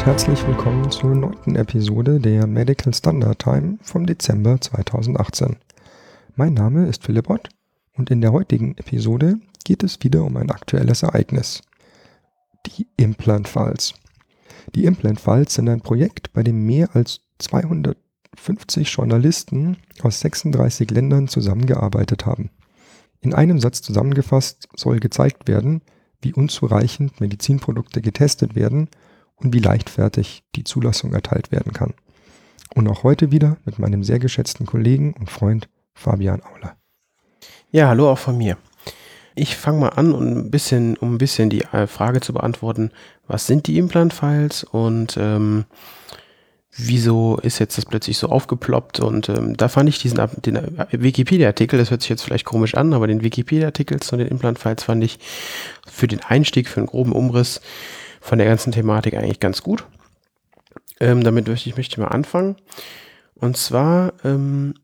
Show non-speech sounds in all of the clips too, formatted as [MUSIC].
Und herzlich willkommen zur neunten Episode der Medical Standard Time vom Dezember 2018. Mein Name ist Philipp Ott und in der heutigen Episode geht es wieder um ein aktuelles Ereignis. Die Implant Files. Die Implant Files sind ein Projekt, bei dem mehr als 250 Journalisten aus 36 Ländern zusammengearbeitet haben. In einem Satz zusammengefasst soll gezeigt werden, wie unzureichend Medizinprodukte getestet werden und wie leichtfertig die Zulassung erteilt werden kann. Und auch heute wieder mit meinem sehr geschätzten Kollegen und Freund Fabian Auler. Ja, hallo auch von mir. Ich fange mal an, um ein bisschen, um ein bisschen die äh, Frage zu beantworten, was sind die Implant-Files und ähm, wieso ist jetzt das plötzlich so aufgeploppt? Und ähm, da fand ich diesen den äh, Wikipedia-Artikel, das hört sich jetzt vielleicht komisch an, aber den Wikipedia-Artikel zu den Implant-Files fand ich für den Einstieg, für einen groben Umriss von der ganzen Thematik eigentlich ganz gut. Ähm, damit möchte ich, möchte mal anfangen. Und zwar ähm,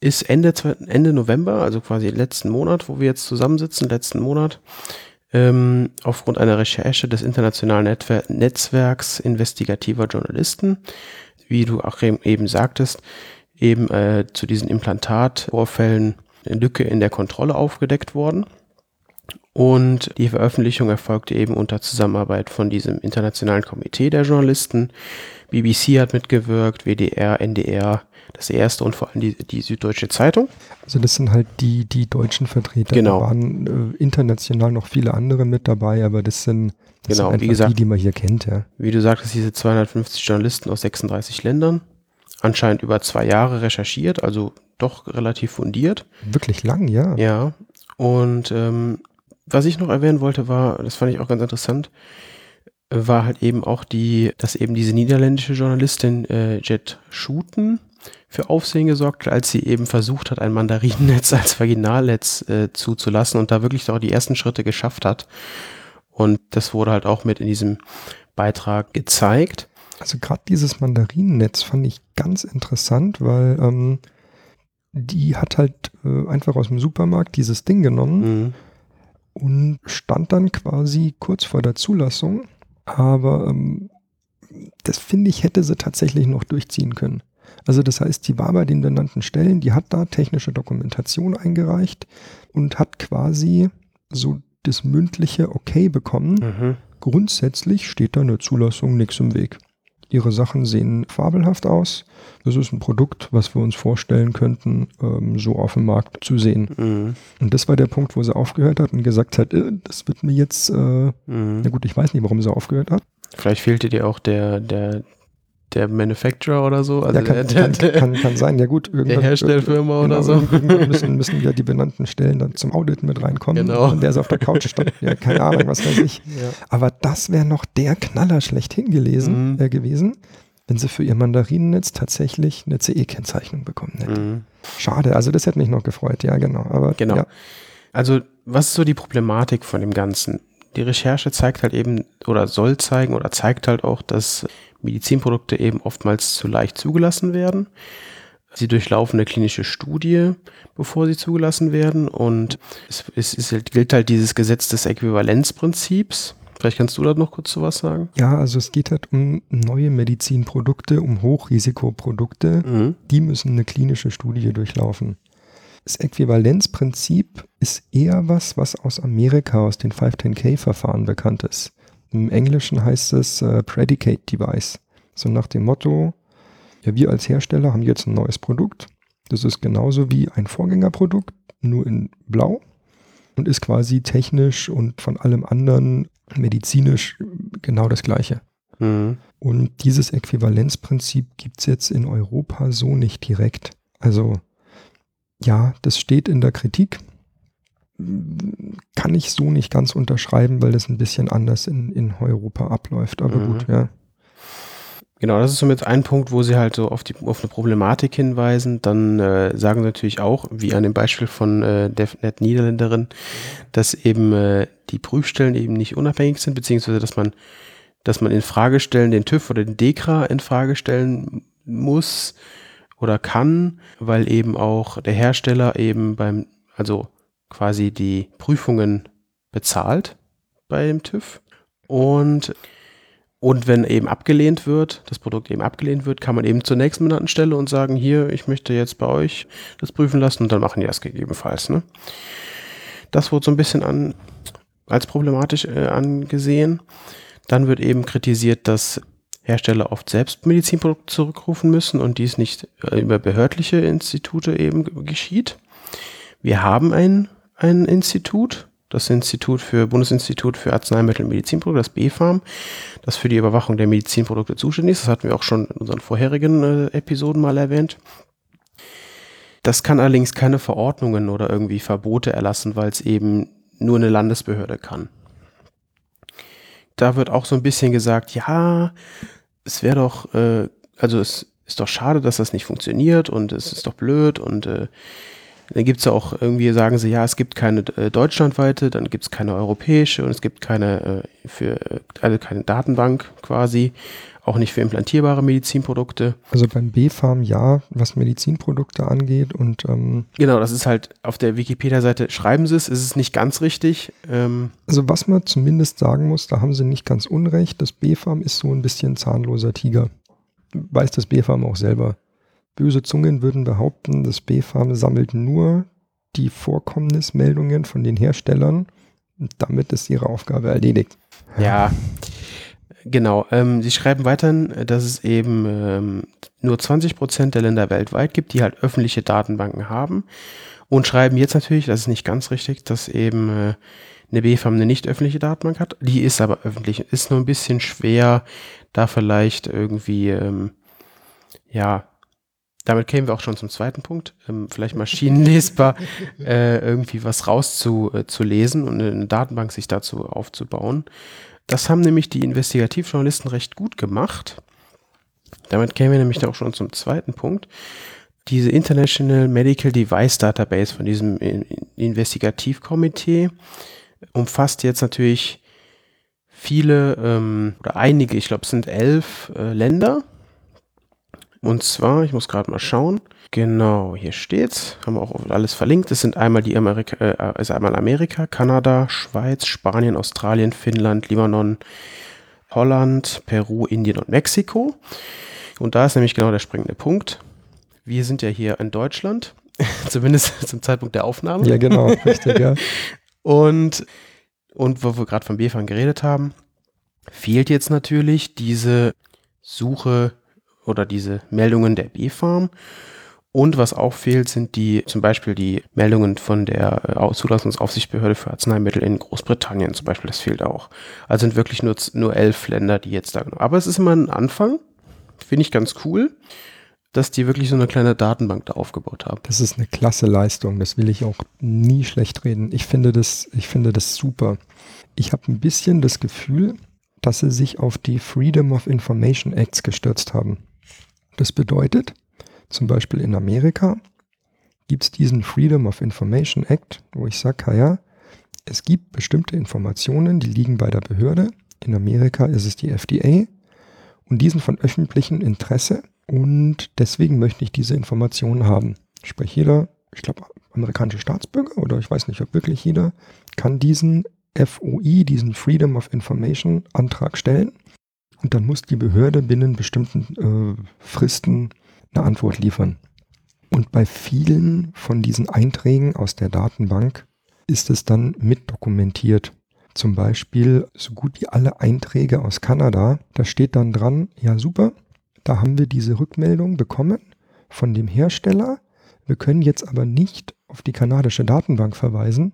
ist Ende, Ende November, also quasi letzten Monat, wo wir jetzt zusammensitzen, letzten Monat, ähm, aufgrund einer Recherche des internationalen Netwer Netzwerks investigativer Journalisten, wie du auch eben sagtest, eben äh, zu diesen Implantatvorfällen eine Lücke in der Kontrolle aufgedeckt worden. Und die Veröffentlichung erfolgte eben unter Zusammenarbeit von diesem internationalen Komitee der Journalisten. BBC hat mitgewirkt, WDR, NDR, das erste und vor allem die, die Süddeutsche Zeitung. Also das sind halt die, die deutschen Vertreter. Genau. Da waren äh, international noch viele andere mit dabei, aber das sind, das genau, sind wie gesagt, die, die man hier kennt. Ja. Wie du sagtest, diese 250 Journalisten aus 36 Ländern, anscheinend über zwei Jahre recherchiert, also doch relativ fundiert. Wirklich lang, ja. Ja, und ähm, was ich noch erwähnen wollte, war, das fand ich auch ganz interessant, war halt eben auch die, dass eben diese niederländische Journalistin äh, Jet Schuten für Aufsehen gesorgt hat, als sie eben versucht hat, ein Mandarinennetz [LAUGHS] als Vaginalnetz äh, zuzulassen und da wirklich auch die ersten Schritte geschafft hat. Und das wurde halt auch mit in diesem Beitrag gezeigt. Also gerade dieses Mandarinennetz fand ich ganz interessant, weil ähm, die hat halt äh, einfach aus dem Supermarkt dieses Ding genommen. Mhm und stand dann quasi kurz vor der Zulassung. Aber ähm, das finde ich, hätte sie tatsächlich noch durchziehen können. Also das heißt, die war bei den benannten Stellen, die hat da technische Dokumentation eingereicht und hat quasi so das mündliche Okay bekommen. Mhm. Grundsätzlich steht da eine Zulassung nichts im Weg. Ihre Sachen sehen fabelhaft aus. Das ist ein Produkt, was wir uns vorstellen könnten, ähm, so auf dem Markt zu sehen. Mhm. Und das war der Punkt, wo sie aufgehört hat und gesagt hat, äh, das wird mir jetzt, äh, Mhm. na gut, ich weiß nicht, warum sie aufgehört hat. Vielleicht fehlte dir auch der, der, der Manufacturer oder so. Also ja, kann, der, der, kann, der, kann, kann sein, ja gut. der irgendwann- Herstellfirma genau, oder so. Irgendwann müssen, müssen ja die benannten Stellen dann zum Audit mit reinkommen. Genau. Und der ist auf der Couch stand. Ja, keine Ahnung, was weiß ich. Ja. Aber das wäre noch der Knaller schlechthin gelesen, Mhm. äh, gewesen, wenn sie für ihr Mandarinennetz tatsächlich eine CE-Kennzeichnung bekommen hätten. Mhm. Schade, also das hätte mich noch gefreut, ja genau. Aber Genau. ja, Also, was ist so die Problematik von dem Ganzen? Die Recherche zeigt halt eben oder soll zeigen oder zeigt halt auch, dass Medizinprodukte eben oftmals zu leicht zugelassen werden. Sie durchlaufen eine klinische Studie, bevor sie zugelassen werden. Und es, es, es gilt halt dieses Gesetz des Äquivalenzprinzips. Vielleicht kannst du da noch kurz zu was sagen? ja, also es geht halt um neue Medizinprodukte, um Hochrisikoprodukte. Mhm. die müssen eine klinische Studie durchlaufen. Das Äquivalenzprinzip ist eher was, was aus Amerika, aus den 510k-Verfahren bekannt ist. Im Englischen heißt es äh, Predicate Device. So nach dem Motto, ja, wir als Hersteller haben jetzt ein neues Produkt. Das ist genauso wie ein Vorgängerprodukt, nur in blau und ist quasi technisch und von allem anderen medizinisch genau das gleiche. Mhm. Und dieses Äquivalenzprinzip gibt es jetzt in Europa so nicht direkt. Also ja, das steht in der Kritik. Kann ich so nicht ganz unterschreiben, weil das ein bisschen anders in, in Europa abläuft. Aber Mhm. gut, ja. Genau, das ist somit ein Punkt, wo sie halt so auf, die, auf eine Problematik hinweisen. Dann äh, sagen sie natürlich auch, wie an dem Beispiel von äh, der netten Niederländerin, dass eben äh, die Prüfstellen eben nicht unabhängig sind, beziehungsweise dass man, dass man in Frage stellen, den TÜV oder den DEKRA in Frage stellen muss oder kann, weil eben auch der Hersteller eben beim, also quasi die Prüfungen bezahlt bei dem TÜV. Und Und wenn eben abgelehnt wird, das Produkt eben abgelehnt wird, kann man eben zur nächsten benannten Stelle und sagen, hier, ich möchte jetzt bei euch das prüfen lassen und dann machen die das gegebenenfalls. Ne? Das wurde so ein bisschen an, als problematisch äh, angesehen. Dann wird eben kritisiert, dass Hersteller oft selbst Medizinprodukte zurückrufen müssen und dies nicht äh, über behördliche Institute eben geschieht. Wir haben ein, ein Institut, das Institut für Bundesinstitut für Arzneimittel und Medizinprodukte, das BfArM, das für die Überwachung der Medizinprodukte zuständig ist. Das hatten wir auch schon in unseren vorherigen äh, Episoden mal erwähnt. Das kann allerdings keine Verordnungen oder irgendwie Verbote erlassen, weil es eben nur eine Landesbehörde kann. Da wird auch so ein bisschen gesagt, ja, es wäre doch, äh, also es ist doch schade, dass das nicht funktioniert und es ist doch blöd und äh, dann gibt es auch irgendwie, sagen sie, ja, es gibt keine äh, deutschlandweite, dann gibt es keine europäische und es gibt keine äh, für also keine Datenbank quasi, auch nicht für implantierbare Medizinprodukte. Also beim B-Farm ja, was Medizinprodukte angeht und ähm genau, das ist halt auf der Wikipedia-Seite schreiben sie es, ist es nicht ganz richtig. Ähm also was man zumindest sagen muss, da haben sie nicht ganz unrecht. Das B-Farm ist so ein bisschen zahnloser Tiger. Weiß das B-Farm auch selber. Böse Zungen würden behaupten, das B-Farm sammelt nur die Vorkommnismeldungen von den Herstellern und damit ist ihre Aufgabe erledigt. Ja, genau. Ähm, sie schreiben weiterhin, dass es eben ähm, nur 20 Prozent der Länder weltweit gibt, die halt öffentliche Datenbanken haben und schreiben jetzt natürlich, das ist nicht ganz richtig, dass eben äh, eine BFAM eine nicht öffentliche Datenbank hat. Die ist aber öffentlich. Ist nur ein bisschen schwer, da vielleicht irgendwie, ähm, ja, damit kämen wir auch schon zum zweiten Punkt, ähm, vielleicht maschinenlesbar [LAUGHS] äh, irgendwie was rauszulesen äh, und eine Datenbank sich dazu aufzubauen. Das haben nämlich die Investigativjournalisten recht gut gemacht. Damit kämen wir nämlich auch schon zum zweiten Punkt. Diese International Medical Device Database von diesem Investigativkomitee umfasst jetzt natürlich viele ähm, oder einige, ich glaube es sind elf äh, Länder und zwar, ich muss gerade mal schauen. Genau, hier steht's. Haben wir auch alles verlinkt. Es sind einmal die Amerika, äh, also einmal Amerika, Kanada, Schweiz, Spanien, Australien, Finnland, Libanon, Holland, Peru, Indien und Mexiko. Und da ist nämlich genau der springende Punkt. Wir sind ja hier in Deutschland, [LAUGHS] zumindest zum Zeitpunkt der Aufnahme. Ja, genau, richtig, ja. [LAUGHS] und, und wo wir gerade von BFAN geredet haben, fehlt jetzt natürlich diese Suche oder diese Meldungen der B-Farm. Und was auch fehlt, sind die zum Beispiel die Meldungen von der äh, Zulassungsaufsichtsbehörde für Arzneimittel in Großbritannien zum Beispiel. Das fehlt auch. Also sind wirklich nur, nur elf Länder, die jetzt da. Aber es ist immer ein Anfang. Finde ich ganz cool, dass die wirklich so eine kleine Datenbank da aufgebaut haben. Das ist eine klasse Leistung. Das will ich auch nie schlecht reden. Ich finde das, ich finde das super. Ich habe ein bisschen das Gefühl, dass sie sich auf die Freedom of Information Acts gestürzt haben. Das bedeutet, zum Beispiel in Amerika gibt es diesen Freedom of Information Act, wo ich sage, ja, es gibt bestimmte Informationen, die liegen bei der Behörde. In Amerika ist es die FDA und die sind von öffentlichem Interesse und deswegen möchte ich diese Informationen haben. Sprich, jeder, ich glaube, amerikanische Staatsbürger oder ich weiß nicht, ob wirklich jeder, kann diesen FOI, diesen Freedom of Information Antrag stellen und dann muss die Behörde binnen bestimmten äh, Fristen eine Antwort liefern. Und bei vielen von diesen Einträgen aus der Datenbank ist es dann mitdokumentiert. Zum Beispiel so gut wie alle Einträge aus Kanada, da steht dann dran, ja super, da haben wir diese Rückmeldung bekommen von dem Hersteller. Wir können jetzt aber nicht auf die kanadische Datenbank verweisen,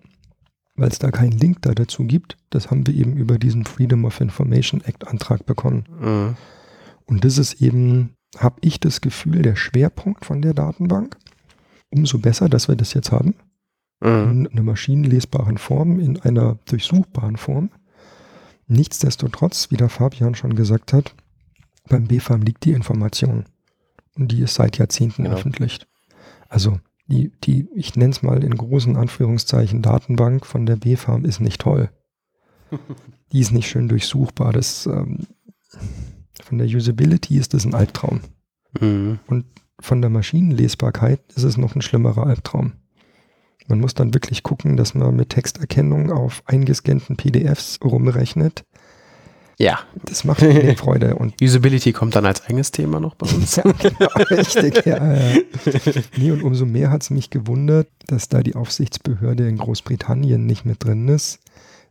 weil es da keinen Link da dazu gibt. Das haben wir eben über diesen Freedom of Information Act Antrag bekommen. Mhm. Und das ist eben, habe ich das Gefühl, der Schwerpunkt von der Datenbank. Umso besser, dass wir das jetzt haben. Mhm. In einer maschinenlesbaren Form, in einer durchsuchbaren Form. Nichtsdestotrotz, wie der Fabian schon gesagt hat, beim BFAM liegt die Information. Und die ist seit Jahrzehnten genau. öffentlich. Also die, die ich nenne es mal in großen Anführungszeichen, Datenbank von der B-Farm ist nicht toll. [LAUGHS] die ist nicht schön durchsuchbar. Das, ähm, von der Usability ist das ein Albtraum. Mhm. Und von der Maschinenlesbarkeit ist es noch ein schlimmerer Albtraum. Man muss dann wirklich gucken, dass man mit Texterkennung auf eingescannten PDFs rumrechnet. Ja. Das macht mir Freude. Und [LAUGHS] Usability kommt dann als eigenes Thema noch bei uns. [LAUGHS] ja, genau, richtig, ja, ja. Nee, und umso mehr hat es mich gewundert, dass da die Aufsichtsbehörde in Großbritannien nicht mit drin ist.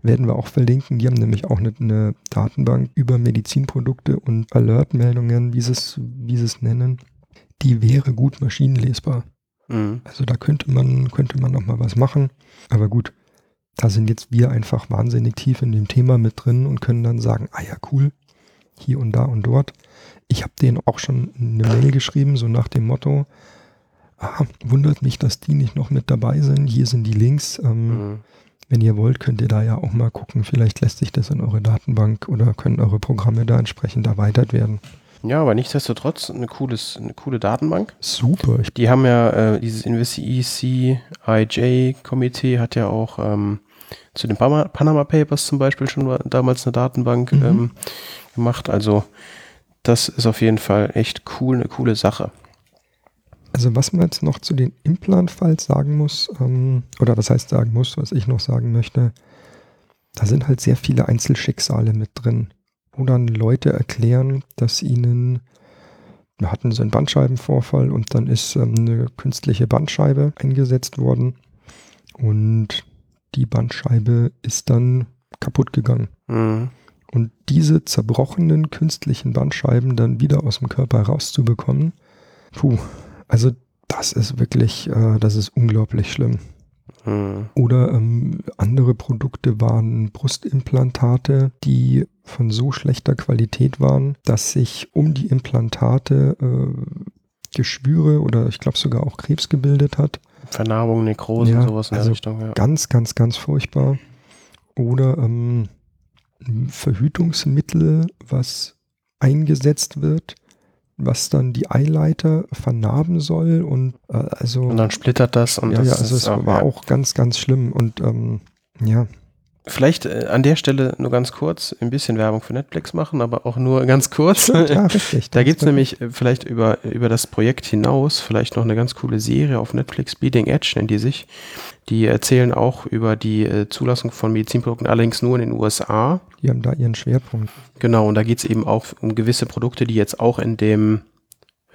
Werden wir auch verlinken. Die haben nämlich auch eine, eine Datenbank über Medizinprodukte und Alert-Meldungen, wie sie es, wie sie es nennen. Die wäre gut maschinenlesbar. Mhm. Also da könnte man, könnte man noch mal was machen. Aber gut, da sind jetzt wir einfach wahnsinnig tief in dem Thema mit drin und können dann sagen, ah ja, cool, hier und da und dort. Ich habe denen auch schon eine Mail geschrieben, so nach dem Motto, ah, wundert mich, dass die nicht noch mit dabei sind. Hier sind die Links. Ähm, Mhm. Wenn ihr wollt, könnt ihr da ja auch mal gucken. Vielleicht lässt sich das in eure Datenbank oder können eure Programme da entsprechend erweitert werden. Ja, aber nichtsdestotrotz eine, cooles, eine coole Datenbank. Super. Die haben ja, äh, dieses InvestiECIJ-Komitee hat ja auch ähm, zu den Panama, Papers zum Beispiel schon damals eine Datenbank Mhm. ähm, gemacht. Also das ist auf jeden Fall echt cool, eine coole Sache. Also was man jetzt noch zu den Implant-Files sagen muss, ähm, oder was heißt sagen muss, was ich noch sagen möchte, da sind halt sehr viele Einzelschicksale mit drin, wo dann Leute erklären, dass ihnen, wir hatten so einen Bandscheibenvorfall und dann ist ähm, eine künstliche Bandscheibe eingesetzt worden und die Bandscheibe ist dann kaputt gegangen. Mhm. Und diese zerbrochenen künstlichen Bandscheiben dann wieder aus dem Körper rauszubekommen, puh, also das ist wirklich, äh, das ist unglaublich schlimm. Mhm. Oder ähm, andere Produkte waren Brustimplantate, die von so schlechter Qualität waren, dass sich um die Implantate äh, Geschwüre oder ich glaube sogar auch Krebs gebildet hat. Vernarbung, Nekrose, Ja, sowas in also der Richtung. Ja. Ganz, ganz, ganz furchtbar. Oder ähm, Verhütungsmittel, was eingesetzt wird, was dann die Eileiter vernarben soll und äh, also Und dann splittert das und ja, das ja, also es war ja. auch ganz, ganz schlimm und ähm, ja, Vielleicht äh, an der Stelle nur ganz kurz ein bisschen Werbung für Netflix machen, aber auch nur ganz kurz. ja, richtig. [LAUGHS] Da gibt es nämlich äh, vielleicht über, über das Projekt hinaus vielleicht noch eine ganz coole Serie auf Netflix, Bleeding Edge nennt die sich. Die erzählen auch über die äh, Zulassung von Medizinprodukten, allerdings nur in den USA. Die haben da ihren Schwerpunkt. Genau, und da geht es eben auch um gewisse Produkte, die jetzt auch in dem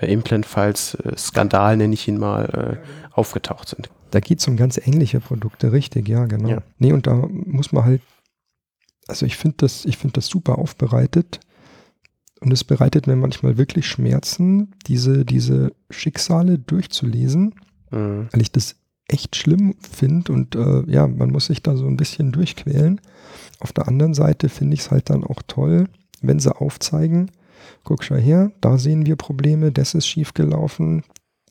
Implant-Files-Skandal, nenne ich ihn mal, aufgetaucht sind. Da geht es um ganz ähnliche Produkte, richtig, ja, genau. Ja. Nee, und da muss man halt, also ich finde das, ich finde das super aufbereitet. Und es bereitet mir manchmal wirklich Schmerzen, diese, diese Schicksale durchzulesen, Mhm. weil ich das echt schlimm finde und äh, ja, man muss sich da so ein bisschen durchquälen. Auf der anderen Seite finde ich es halt dann auch toll, wenn sie aufzeigen, guck schau her, da sehen wir Probleme, das ist schiefgelaufen,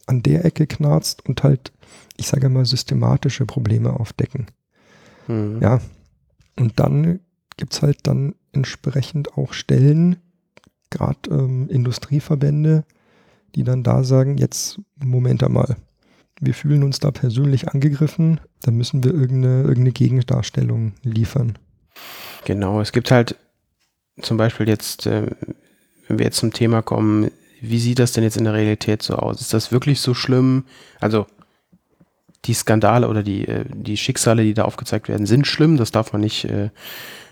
an der Ecke knarzt und halt, ich sage mal, systematische Probleme aufdecken. Mhm. Ja, und dann gibt es halt dann entsprechend auch Stellen, gerade ähm, Industrieverbände, die dann da sagen, jetzt, Moment einmal, wir fühlen uns da persönlich angegriffen, da müssen wir irgendeine, irgendeine Gegendarstellung liefern. Genau, es gibt halt zum Beispiel jetzt, äh, wenn wir jetzt zum Thema kommen, wie sieht das denn jetzt in der Realität so aus? Ist das wirklich so schlimm? Also die Skandale oder die, äh, die Schicksale, die da aufgezeigt werden, sind schlimm. Das darf man nicht, äh,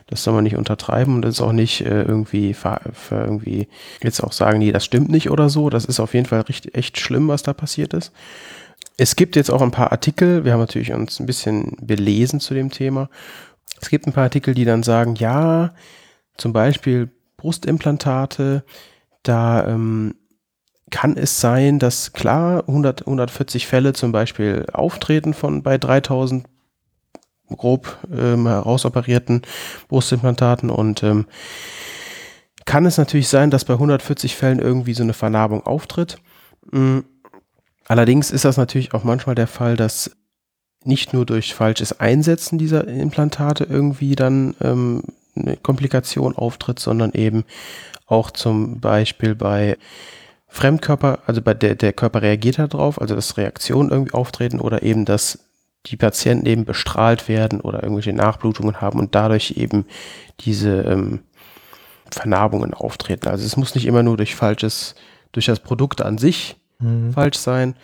das soll man nicht untertreiben und das ist auch nicht äh, irgendwie, ver- ver- irgendwie jetzt auch sagen, nee, das stimmt nicht oder so. Das ist auf jeden Fall richtig, echt schlimm, was da passiert ist. Es gibt jetzt auch ein paar Artikel, wir haben natürlich uns ein bisschen belesen zu dem Thema. Es gibt ein paar Artikel, die dann sagen, ja, zum Beispiel Brustimplantate, da ähm, kann es sein, dass klar 100, 140 Fälle zum Beispiel auftreten von bei 3000 grob ähm, herausoperierten Brustimplantaten und ähm, kann es natürlich sein, dass bei 140 Fällen irgendwie so eine Vernarbung auftritt. Mm. Allerdings ist das natürlich auch manchmal der Fall, dass nicht nur durch falsches Einsetzen dieser Implantate irgendwie dann ähm, eine Komplikation auftritt, sondern eben auch zum Beispiel bei Fremdkörper, also bei der, der Körper reagiert darauf, also dass Reaktionen irgendwie auftreten oder eben, dass die Patienten eben bestrahlt werden oder irgendwelche Nachblutungen haben und dadurch eben diese ähm, Vernarbungen auftreten. Also es muss nicht immer nur durch falsches, durch das Produkt an sich falsch sein.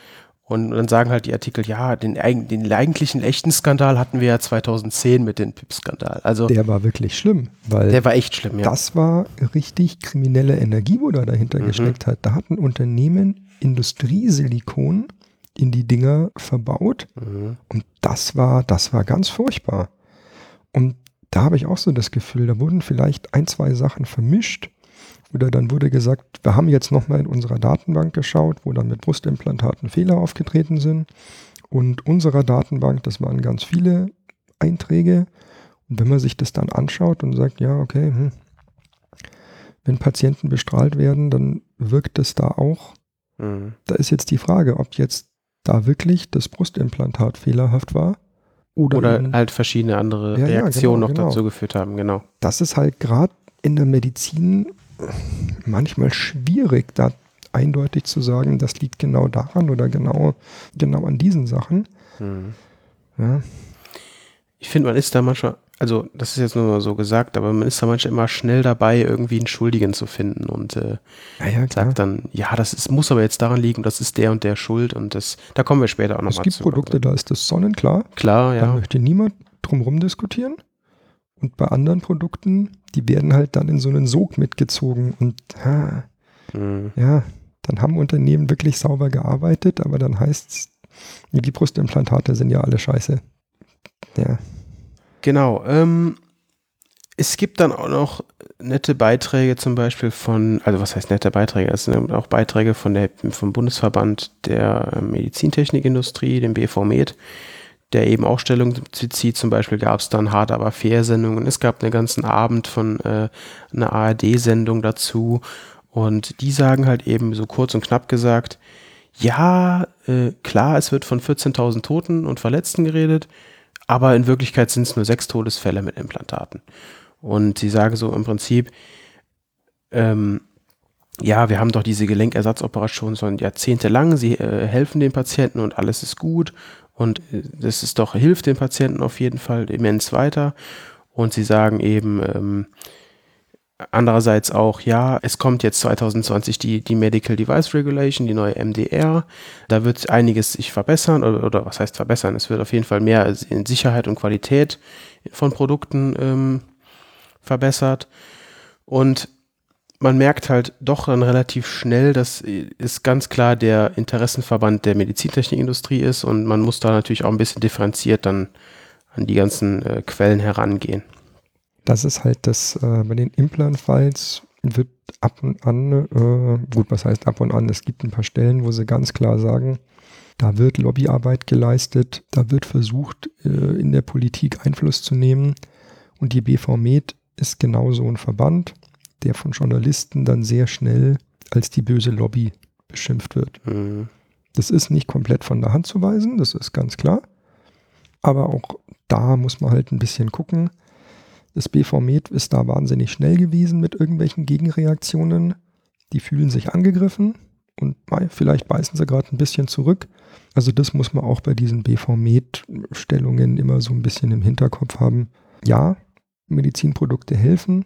Und dann sagen halt die Artikel, ja, den, den eigentlichen echten Skandal hatten wir ja 2010 mit dem PIP-Skandal. Also der war wirklich schlimm, weil der war echt schlimm, ja. Das war richtig kriminelle Energie, wo da dahinter mhm. gesteckt hat. Da hat ein Unternehmen Industriesilikon in die Dinger verbaut mhm. und das war, das war ganz furchtbar. Und da habe ich auch so das Gefühl, da wurden vielleicht ein, zwei Sachen vermischt oder dann wurde gesagt, wir haben jetzt nochmal in unserer Datenbank geschaut, wo dann mit Brustimplantaten Fehler aufgetreten sind. Und unserer Datenbank, das waren ganz viele Einträge. Und wenn man sich das dann anschaut und sagt, ja, okay, hm, wenn Patienten bestrahlt werden, dann wirkt es da auch. Mhm. Da ist jetzt die Frage, ob jetzt da wirklich das Brustimplantat fehlerhaft war. Oder, oder halt verschiedene andere ja, Reaktionen ja, genau, noch genau. dazu geführt haben, genau. Das ist halt gerade in der Medizin manchmal schwierig, da eindeutig zu sagen, das liegt genau daran oder genau, genau an diesen Sachen. Mhm. Ja. Ich finde, man ist da manchmal, also das ist jetzt nur mal so gesagt, aber man ist da manchmal immer schnell dabei, irgendwie einen Schuldigen zu finden und äh, ja, ja, sagt dann, ja, das ist, muss aber jetzt daran liegen, das ist der und der Schuld und das, da kommen wir später auch nochmal zu. Es gibt Produkte, also. da ist das sonnenklar. Klar, ja. Da möchte niemand drumherum diskutieren. Und bei anderen Produkten, die werden halt dann in so einen Sog mitgezogen und ha, mhm. ja, dann haben Unternehmen wirklich sauber gearbeitet, aber dann heißt es, die Brustimplantate sind ja alle scheiße. Ja. Genau. Ähm, es gibt dann auch noch nette Beiträge zum Beispiel von, also was heißt nette Beiträge? Es sind auch Beiträge von der, vom Bundesverband der Medizintechnikindustrie, dem BVMed, der eben auch Stellung zieht. Zum Beispiel gab es dann hart aber fair Sendungen. Es gab einen ganzen Abend von äh, einer ARD-Sendung dazu. Und die sagen halt eben so kurz und knapp gesagt, ja, äh, klar, es wird von 14.000 Toten und Verletzten geredet, aber in Wirklichkeit sind es nur sechs Todesfälle mit Implantaten. Und sie sagen so im Prinzip, ähm, ja, wir haben doch diese Gelenkersatzoperation schon jahrzehntelang, sie äh, helfen den Patienten und alles ist gut und äh, das ist doch, hilft den Patienten auf jeden Fall immens weiter. Und sie sagen eben, ähm, andererseits auch, ja, es kommt jetzt 2020 die, die Medical Device Regulation, die neue MDR. Da wird einiges sich verbessern oder, oder was heißt verbessern? Es wird auf jeden Fall mehr in Sicherheit und Qualität von Produkten ähm, verbessert. Und man merkt halt doch dann relativ schnell, dass es ganz klar der Interessenverband der Medizintechnikindustrie ist und man muss da natürlich auch ein bisschen differenziert dann an die ganzen äh, Quellen herangehen. Das ist halt das, äh, bei den Implant-Files wird ab und an, äh, gut, was heißt ab und an, es gibt ein paar Stellen, wo sie ganz klar sagen, da wird Lobbyarbeit geleistet, da wird versucht, äh, in der Politik Einfluss zu nehmen. Und die BV Med ist genauso ein Verband der von Journalisten dann sehr schnell als die böse Lobby beschimpft wird. Mhm. Das ist nicht komplett von der Hand zu weisen, das ist ganz klar. Aber auch da muss man halt ein bisschen gucken. Das BV Med ist da wahnsinnig schnell gewesen mit irgendwelchen Gegenreaktionen. Die fühlen sich angegriffen und vielleicht beißen sie gerade ein bisschen zurück. Also das muss man auch bei diesen BV Med-Stellungen immer so ein bisschen im Hinterkopf haben. Ja, Medizinprodukte helfen,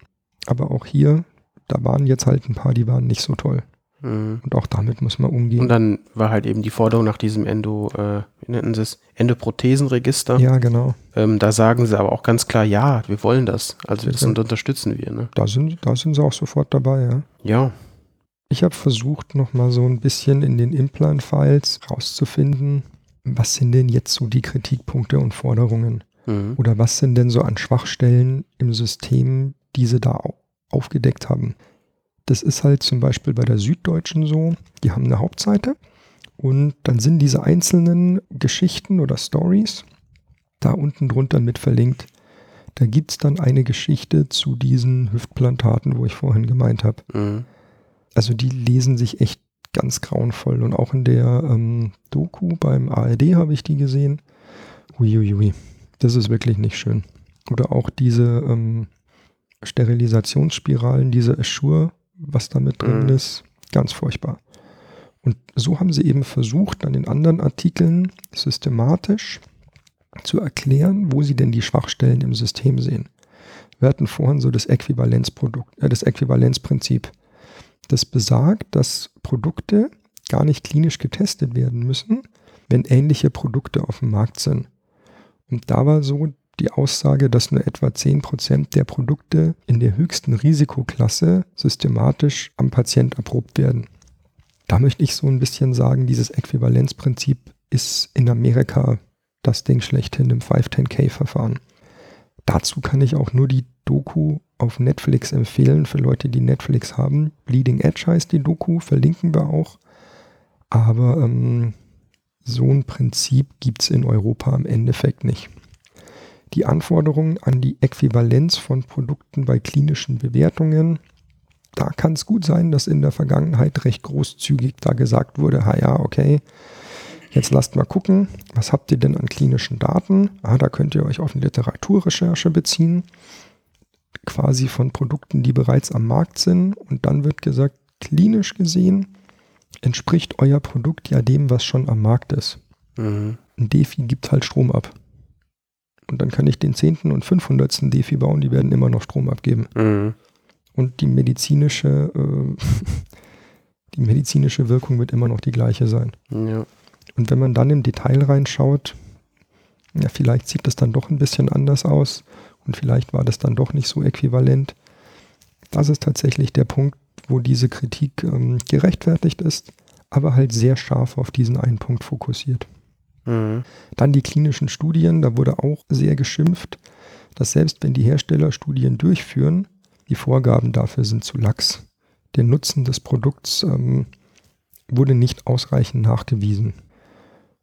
aber auch hier, da waren jetzt halt ein paar, die waren nicht so toll. Mhm. Und auch damit muss man umgehen. Und dann war halt eben die Forderung nach diesem Endo, äh, wie nennen sie es, Endoprothesenregister. Ja, genau. Ähm, da sagen sie aber auch ganz klar, ja, wir wollen das. Also das ja. unterstützen wir. Ne? Da, sind, da sind sie auch sofort dabei, ja. Ja. Ich habe versucht, nochmal so ein bisschen in den Implant-Files rauszufinden, was sind denn jetzt so die Kritikpunkte und Forderungen? Mhm. Oder was sind denn so an Schwachstellen im System, die sie da aufgedeckt haben. Das ist halt zum Beispiel bei der Süddeutschen so, die haben eine Hauptseite und dann sind diese einzelnen Geschichten oder Stories da unten drunter mit verlinkt. Da gibt es dann eine Geschichte zu diesen Hüftplantaten, wo ich vorhin gemeint habe. Mhm. Also die lesen sich echt ganz grauenvoll. Und auch in der ähm, Doku beim ARD habe ich die gesehen. Uiuiui, das ist wirklich nicht schön. Oder auch diese ähm, Sterilisationsspiralen, diese Assure, was da mit drin mhm. ist, ganz furchtbar. Und so haben sie eben versucht, dann in anderen Artikeln systematisch zu erklären, wo sie denn die Schwachstellen im System sehen. Wir hatten vorhin so das Äquivalenzprodukt, äh, das Äquivalenzprinzip. Das besagt, dass Produkte gar nicht klinisch getestet werden müssen, wenn ähnliche Produkte auf dem Markt sind. Und da war so die Aussage, dass nur etwa 10% der Produkte in der höchsten Risikoklasse systematisch am Patient erprobt werden. Da möchte ich so ein bisschen sagen, dieses Äquivalenzprinzip ist in Amerika das Ding schlechthin im 510K-Verfahren. Dazu kann ich auch nur die Doku auf Netflix empfehlen für Leute, die Netflix haben. Bleeding Edge heißt die Doku, verlinken wir auch. Aber ähm, so ein Prinzip gibt es in Europa im Endeffekt nicht. Die Anforderungen an die Äquivalenz von Produkten bei klinischen Bewertungen, da kann es gut sein, dass in der Vergangenheit recht großzügig da gesagt wurde, ha ja, okay, jetzt lasst mal gucken, was habt ihr denn an klinischen Daten? Ah, da könnt ihr euch auf eine Literaturrecherche beziehen, quasi von Produkten, die bereits am Markt sind. Und dann wird gesagt, klinisch gesehen entspricht euer Produkt ja dem, was schon am Markt ist. Mhm. Ein Defi gibt halt Strom ab. Und dann kann ich den zehnten und 500. Defi bauen, die werden immer noch Strom abgeben. Mhm. Und die medizinische, äh, [LAUGHS] die medizinische Wirkung wird immer noch die gleiche sein. Ja. Und wenn man dann im Detail reinschaut, ja, vielleicht sieht das dann doch ein bisschen anders aus und vielleicht war das dann doch nicht so äquivalent. Das ist tatsächlich der Punkt, wo diese Kritik ähm, gerechtfertigt ist, aber halt sehr scharf auf diesen einen Punkt fokussiert. Mhm. Dann die klinischen Studien, da wurde auch sehr geschimpft, dass selbst wenn die Hersteller Studien durchführen, die Vorgaben dafür sind zu lax. Der Nutzen des Produkts ähm, wurde nicht ausreichend nachgewiesen.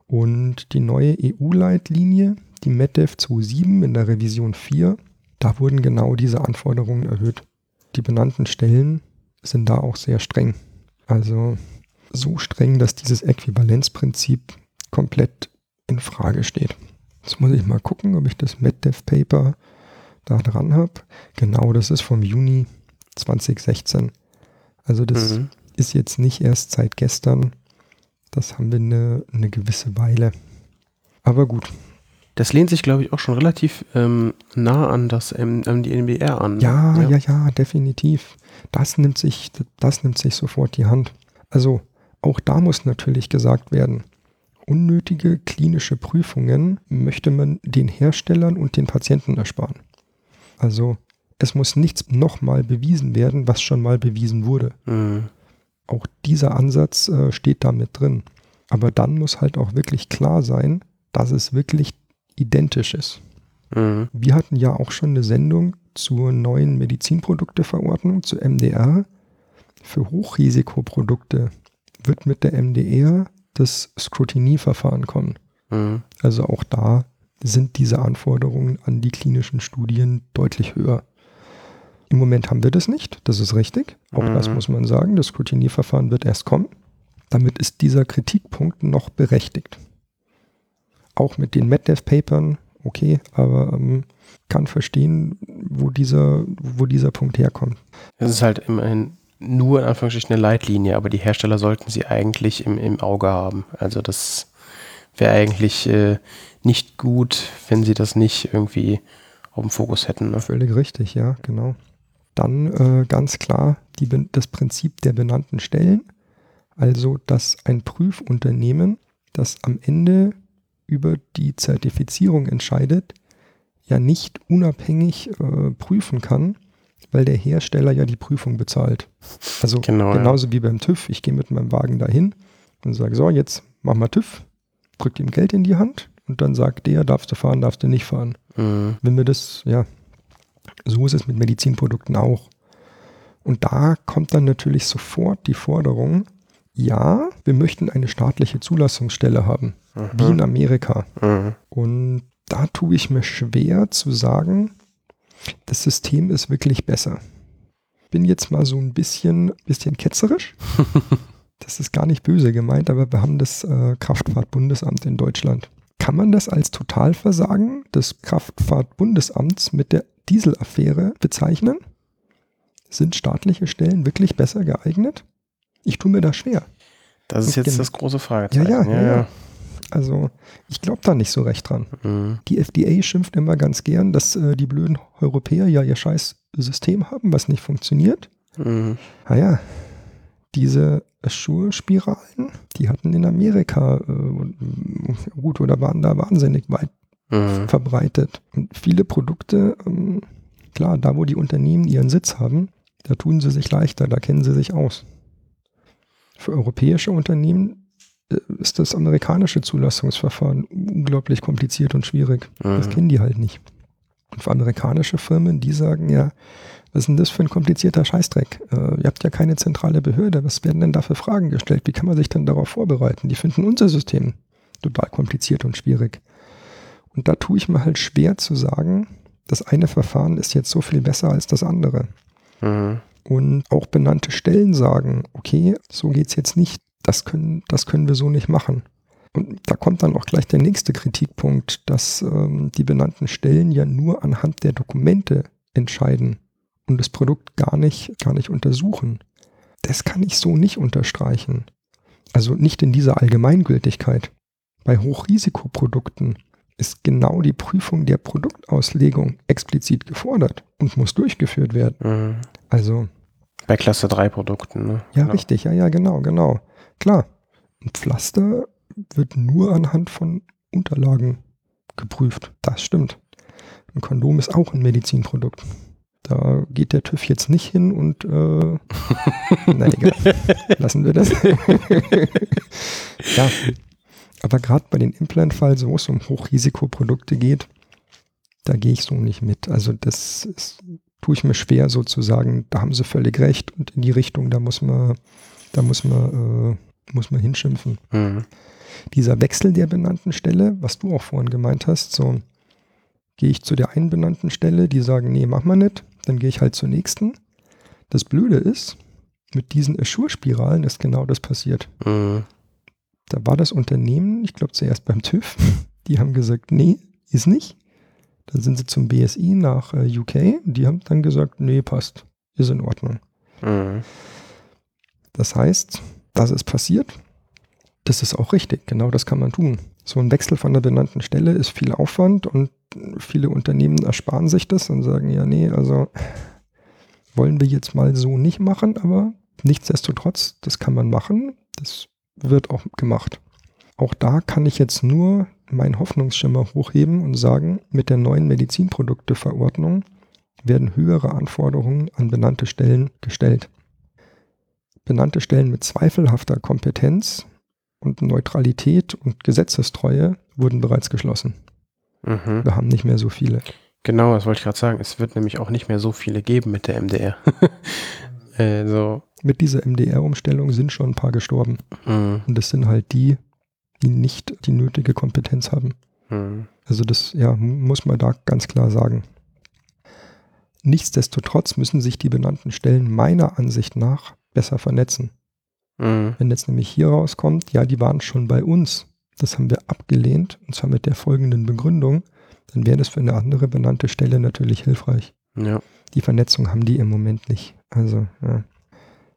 Und die neue EU-Leitlinie, die MEDEV 2.7 in der Revision 4, da wurden genau diese Anforderungen erhöht. Die benannten Stellen sind da auch sehr streng. Also so streng, dass dieses Äquivalenzprinzip komplett in Frage steht. Jetzt muss ich mal gucken, ob ich das MedDev Paper da dran habe. Genau, das ist vom Juni 2016. Also das mhm. ist jetzt nicht erst seit gestern. Das haben wir eine, eine gewisse Weile. Aber gut. Das lehnt sich, glaube ich, auch schon relativ ähm, nah an, das, ähm, an die NBR an. Ja, ja, ja, ja, definitiv. Das nimmt, sich, das nimmt sich sofort die Hand. Also auch da muss natürlich gesagt werden, unnötige klinische Prüfungen möchte man den Herstellern und den Patienten ersparen. Also es muss nichts nochmal bewiesen werden, was schon mal bewiesen wurde. Mhm. Auch dieser Ansatz äh, steht da mit drin. Aber dann muss halt auch wirklich klar sein, dass es wirklich identisch ist. Mhm. Wir hatten ja auch schon eine Sendung zur neuen Medizinprodukteverordnung, zur MDR. Für Hochrisikoprodukte wird mit der MDR das Scrutinieverfahren kommen. Mhm. Also auch da sind diese Anforderungen an die klinischen Studien deutlich höher. Im Moment haben wir das nicht, das ist richtig. Auch mhm. das muss man sagen. Das Scrutinieverfahren wird erst kommen. Damit ist dieser Kritikpunkt noch berechtigt. Auch mit den MedDev-Papern, okay, aber ähm, kann verstehen, wo dieser, wo dieser Punkt herkommt. Es ist halt immerhin nur in Anführungsstrichen eine Leitlinie, aber die Hersteller sollten sie eigentlich im, im Auge haben. Also das wäre eigentlich äh, nicht gut, wenn sie das nicht irgendwie auf dem Fokus hätten. Ne? Völlig richtig, ja, genau. Dann äh, ganz klar die, das Prinzip der benannten Stellen, also dass ein Prüfunternehmen, das am Ende über die Zertifizierung entscheidet, ja nicht unabhängig äh, prüfen kann, weil der Hersteller ja die Prüfung bezahlt. Also genau, genauso ja. wie beim TÜV. Ich gehe mit meinem Wagen dahin und sage, so, jetzt mach mal TÜV, drück ihm Geld in die Hand und dann sagt der, darfst du fahren, darfst du nicht fahren. Mhm. Wenn wir das, ja, so ist es mit Medizinprodukten auch. Und da kommt dann natürlich sofort die Forderung, ja, wir möchten eine staatliche Zulassungsstelle haben, mhm. wie in Amerika. Mhm. Und da tue ich mir schwer zu sagen, das System ist wirklich besser. Bin jetzt mal so ein bisschen, bisschen ketzerisch. [LAUGHS] das ist gar nicht böse gemeint, aber wir haben das äh, Kraftfahrtbundesamt in Deutschland. Kann man das als Totalversagen des Kraftfahrtbundesamts mit der Dieselaffäre bezeichnen? Sind staatliche Stellen wirklich besser geeignet? Ich tue mir da schwer. Das ist jetzt das große Fragezeichen. Ja, ja, ja. ja. Also ich glaube da nicht so recht dran. Mhm. Die FDA schimpft immer ganz gern, dass äh, die blöden Europäer ja ihr scheiß System haben, was nicht funktioniert. Mhm. Naja, diese Assure-Spiralen, die hatten in Amerika äh, gut oder waren da wahnsinnig weit Mhm. verbreitet. Und viele Produkte, ähm, klar, da wo die Unternehmen ihren Sitz haben, da tun sie sich leichter, da kennen sie sich aus. Für europäische Unternehmen ist das amerikanische Zulassungsverfahren unglaublich kompliziert und schwierig. Das Mhm. kennen die halt nicht. Und für amerikanische Firmen, die sagen ja, was ist denn das für ein komplizierter Scheißdreck? Äh, ihr habt ja keine zentrale Behörde. Was werden denn da für Fragen gestellt? Wie kann man sich denn darauf vorbereiten? Die finden unser System total kompliziert und schwierig. Und da tue ich mir halt schwer zu sagen, das eine Verfahren ist jetzt so viel besser als das andere. Mhm. Und auch benannte Stellen sagen, okay, so geht's jetzt nicht. Das können, das können wir so nicht machen. Und da kommt dann auch gleich der nächste Kritikpunkt, dass ähm, die benannten Stellen ja nur anhand der Dokumente entscheiden und das Produkt gar nicht, gar nicht untersuchen. Das kann ich so nicht unterstreichen. Also nicht in dieser Allgemeingültigkeit. Bei Hochrisikoprodukten ist genau die Prüfung der Produktauslegung explizit gefordert und muss durchgeführt werden. Mhm. Also, Bei Klasse 3 Produkten, ne? ja, Genau. richtig, ja, ja, genau, genau. Klar, ein Pflaster wird nur anhand von Unterlagen geprüft. Das stimmt. Ein Kondom ist auch ein Medizinprodukt. Da geht der TÜV jetzt nicht hin und, äh, [LAUGHS] na egal, lassen wir das. [LAUGHS] ja, aber gerade bei den Implant-Files, wo es um Hochrisikoprodukte geht, da gehe ich so nicht mit. Also das ist, tue ich mir schwer sozusagen, da haben sie völlig recht und in die Richtung, da muss man, da muss man, äh, muss man hinschimpfen. Mhm. Dieser Wechsel der benannten Stelle, was du auch vorhin gemeint hast, so gehe ich zu der einen benannten Stelle, die sagen, nee, mach mal nicht, dann gehe ich halt zur nächsten. Das Blöde ist, mit diesen Assure-Spiralen ist genau das passiert. Mhm. Da war das Unternehmen, ich glaube zuerst beim TÜV, [LAUGHS] die haben gesagt, nee, ist nicht. Dann sind sie zum BSI nach äh, UK, die haben dann gesagt, nee, passt, ist in Ordnung. Mhm. Das heißt, das ist passiert. Das ist auch richtig. Genau das kann man tun. So ein Wechsel von der benannten Stelle ist viel Aufwand und viele Unternehmen ersparen sich das und sagen, ja, nee, also wollen wir jetzt mal so nicht machen, aber nichtsdestotrotz, das kann man machen. Das wird auch gemacht. Auch da kann ich jetzt nur meinen Hoffnungsschimmer hochheben und sagen, mit der neuen Medizinprodukteverordnung werden höhere Anforderungen an benannte Stellen gestellt. Benannte Stellen mit zweifelhafter Kompetenz und Neutralität und Gesetzestreue wurden bereits geschlossen. Mhm. Wir haben nicht mehr so viele. Genau, das wollte ich gerade sagen. Es wird nämlich auch nicht mehr so viele geben mit der MDR. äh, [LAUGHS] so. Mit dieser MDR-Umstellung sind schon ein paar gestorben. Mhm. Und das sind halt die, die nicht die nötige Kompetenz haben. Mhm. Also das ja, muss man da ganz klar sagen. Nichtsdestotrotz müssen sich die benannten Stellen meiner Ansicht nach besser vernetzen. Mhm. Wenn jetzt nämlich hier rauskommt, ja, die waren schon bei uns, das haben wir abgelehnt, und zwar mit der folgenden Begründung, dann wäre das für eine andere benannte Stelle natürlich hilfreich. Ja. Die Vernetzung haben die im Moment nicht. Also, ja.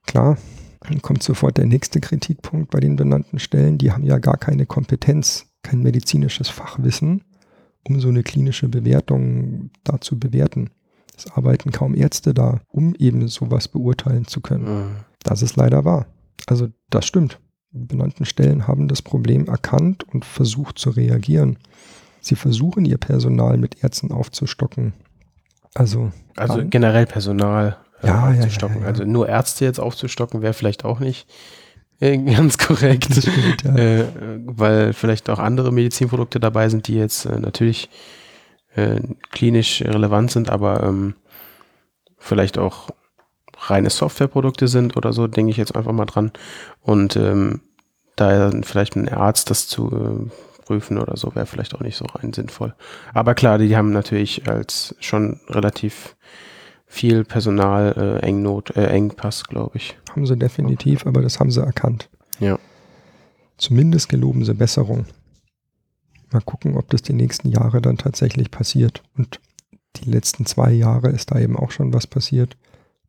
Klar, dann kommt sofort der nächste Kritikpunkt bei den benannten Stellen. Die haben ja gar keine Kompetenz, kein medizinisches Fachwissen, um so eine klinische Bewertung da zu bewerten. Es arbeiten kaum Ärzte da, um eben sowas beurteilen zu können. Mhm. Das ist leider wahr. Also das stimmt. Die benannten Stellen haben das Problem erkannt und versucht zu reagieren. Sie versuchen ihr Personal mit Ärzten aufzustocken. Also, Also Ja. generell Personal äh, Ja, aufzustocken. ja, ja. Also nur Ärzte jetzt aufzustocken wäre vielleicht auch nicht [LAUGHS] äh, ganz korrekt. stimmt, äh, äh, weil vielleicht auch andere Medizinprodukte dabei sind, die jetzt äh, natürlich äh, klinisch relevant sind, aber ähm, vielleicht auch reine Softwareprodukte sind oder so, denke ich jetzt einfach mal dran. Und ähm, da vielleicht ein Arzt das zu äh, prüfen oder so, wäre vielleicht auch nicht so rein sinnvoll. Aber klar, die haben natürlich als schon relativ viel Personal äh, Engnot, äh, Engpass, glaube ich. haben sie definitiv, aber das haben sie erkannt. Ja. Zumindest geloben sie Besserung. Mal gucken, ob das die nächsten Jahre dann tatsächlich passiert. Und die letzten zwei Jahre ist da eben auch schon was passiert.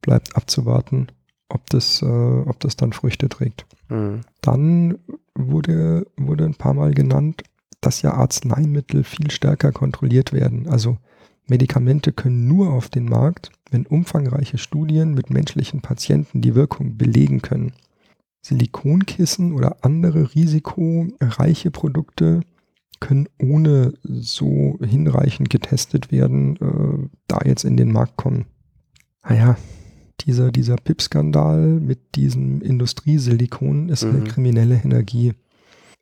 Bleibt abzuwarten, ob das, äh, ob das dann Früchte trägt. Mhm. Dann wurde, wurde ein paar Mal genannt, dass ja Arzneimittel viel stärker kontrolliert werden. Also Medikamente können nur auf den Markt, wenn umfangreiche Studien mit menschlichen Patienten die Wirkung belegen können. Silikonkissen oder andere risikoreiche Produkte können ohne so hinreichend getestet werden, äh, da jetzt in den Markt kommen. Naja, dieser, dieser PIP-Skandal mit diesem Industriesilikon ist eine Mhm. kriminelle Energie.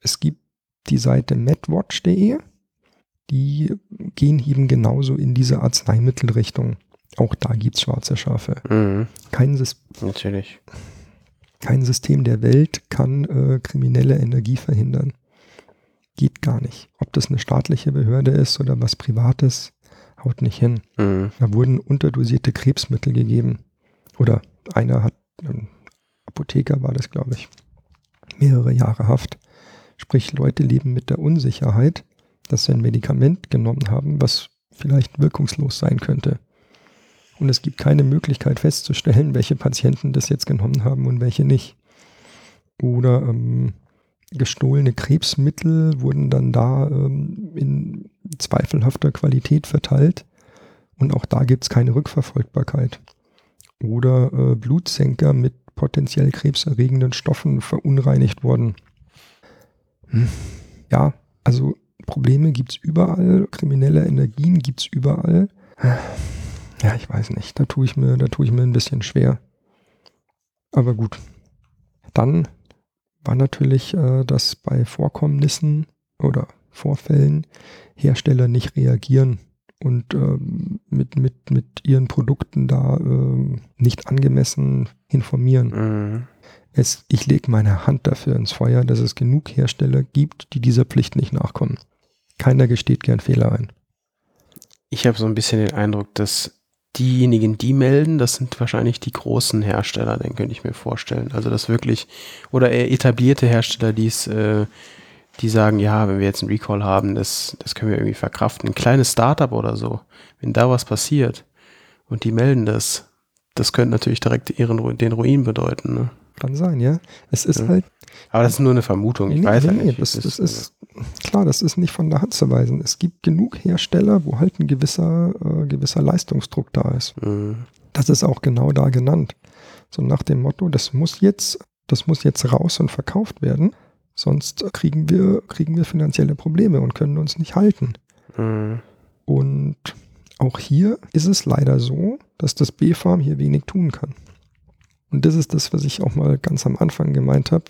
Es gibt die Seite medwatch.de, die gehen eben genauso in diese Arzneimittelrichtung. Auch da gibt es schwarze Schafe. Mhm. Kein, Sys Natürlich. kein System der Welt kann äh, kriminelle Energie verhindern. Geht gar nicht. Ob das eine staatliche Behörde ist oder was Privates, haut nicht hin. Mhm. Da wurden unterdosierte Krebsmittel gegeben. Oder einer hat, ein Apotheker war das, glaube ich, mehrere Jahre Haft. Sprich, Leute leben mit der Unsicherheit, dass sie ein Medikament genommen haben, was vielleicht wirkungslos sein könnte. Und es gibt keine Möglichkeit festzustellen, welche Patienten das jetzt genommen haben und welche nicht. Oder ähm, gestohlene Krebsmittel wurden dann da ähm, in zweifelhafter Qualität verteilt. Und auch da gibt es keine Rückverfolgbarkeit. Oder äh, Blutsenker mit potenziell krebserregenden Stoffen verunreinigt worden. Hm. Ja, also Probleme gibt es überall, kriminelle Energien gibt es überall. Ja, ich weiß nicht, da tue ich mir, da tue ich mir ein bisschen schwer. Aber gut. Dann war natürlich, äh, dass bei Vorkommnissen oder Vorfällen Hersteller nicht reagieren und ähm, mit, mit, mit ihren Produkten da ähm, nicht angemessen informieren. Mhm. Es, ich lege meine Hand dafür ins Feuer, dass es genug Hersteller gibt, die dieser Pflicht nicht nachkommen. Keiner gesteht gern Fehler ein. Ich habe so ein bisschen den Eindruck, dass diejenigen, die melden, das sind wahrscheinlich die großen Hersteller, den könnte ich mir vorstellen. Also das wirklich, oder etablierte Hersteller, die es, äh, die sagen, ja, wenn wir jetzt einen Recall haben, das, das können wir irgendwie verkraften. Ein kleines Startup oder so, wenn da was passiert und die melden das, das könnte natürlich direkt ihren, den Ruin bedeuten. Ne? Kann sein, ja. Es ist Ja. halt Aber das ist nur eine Vermutung. Ich weiß ja nicht. das, das ist klar, das ist nicht von der Hand zu weisen. Es gibt genug Hersteller, wo halt ein gewisser, äh, gewisser Leistungsdruck da ist. Mhm. Das ist auch genau da genannt. So nach dem Motto, das muss jetzt, das muss jetzt raus und verkauft werden, sonst kriegen wir, kriegen wir finanzielle Probleme und können uns nicht halten. Mhm. Und auch hier ist es leider so, dass das B-Farm hier wenig tun kann. Und das ist das, was ich auch mal ganz am Anfang gemeint habe.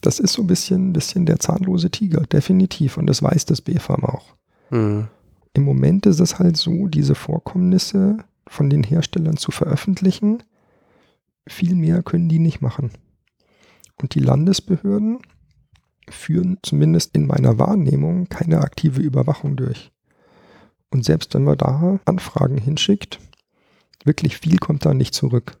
Das ist so ein bisschen, bisschen der zahnlose Tiger, definitiv. Und das weiß das B-Farm auch. Mhm. Im Moment ist es halt so, diese Vorkommnisse von den Herstellern zu veröffentlichen. Viel mehr können die nicht machen. Und die Landesbehörden führen zumindest in meiner Wahrnehmung keine aktive Überwachung durch. Und selbst wenn man da Anfragen hinschickt, wirklich viel kommt da nicht zurück.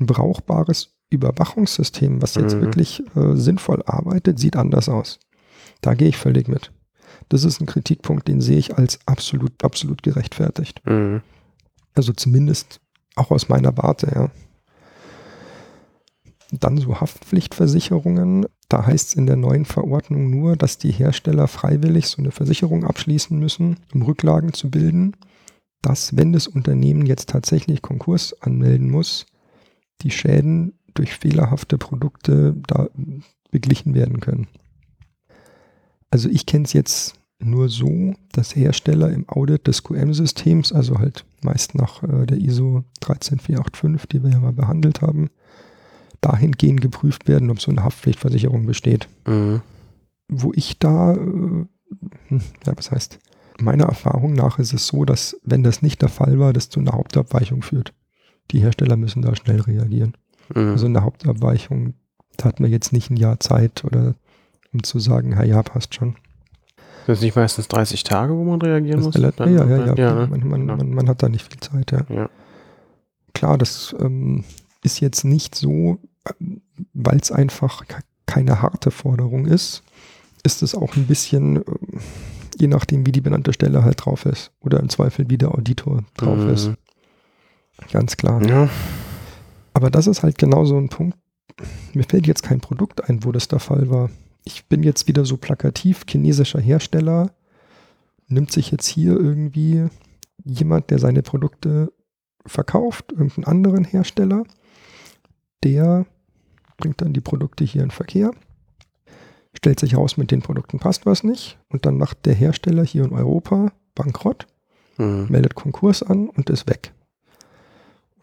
Ein brauchbares Überwachungssystem, was jetzt Mhm. wirklich äh, sinnvoll arbeitet, sieht anders aus. Da gehe ich völlig mit. Das ist ein Kritikpunkt, den sehe ich als absolut, absolut gerechtfertigt. Mhm. Also zumindest auch aus meiner Warte, ja. Dann so Haftpflichtversicherungen. Da heißt es in der neuen Verordnung nur, dass die Hersteller freiwillig so eine Versicherung abschließen müssen, um Rücklagen zu bilden, dass, wenn das Unternehmen jetzt tatsächlich Konkurs anmelden muss, die Schäden durch fehlerhafte Produkte da beglichen werden können. Also ich kenne es jetzt nur so, dass Hersteller im Audit des QM-Systems, also halt meist nach äh, der ISO 13485, die wir ja mal behandelt haben, dahingehend geprüft werden, ob so eine Haftpflichtversicherung besteht. Mhm. Wo ich da, äh, hm, ja, was heißt, meiner Erfahrung nach ist es so, dass wenn das nicht der Fall war, das zu einer Hauptabweichung führt. Die Hersteller müssen da schnell reagieren. Mhm. Also eine Hauptabweichung, da hat man jetzt nicht ein Jahr Zeit oder um zu sagen, ja, ja, passt schon. Sind es nicht meistens 30 Tage, wo man reagieren Das muss? Dann- ja, ja, ja. ja ne? man, man, Genau. man, man hat da nicht viel Zeit, ja. Ja. Klar, das ähm, ist jetzt nicht so, weil es einfach ke- keine harte Forderung ist, ist es auch ein bisschen, ähm, je nachdem, wie die benannte Stelle halt drauf ist. Oder im Zweifel, wie der Auditor drauf Mhm. ist. Ganz klar. Ja. Aber das ist halt genau so ein Punkt. Mir fällt jetzt kein Produkt ein, wo das der Fall war. Ich bin jetzt wieder so plakativ, chinesischer Hersteller nimmt sich jetzt hier irgendwie jemand, der seine Produkte verkauft, irgendeinen anderen Hersteller, der bringt dann die Produkte hier in Verkehr, stellt sich aus, mit den Produkten passt was nicht und dann macht der Hersteller hier in Europa Bankrott, Mhm. meldet Konkurs an und ist weg.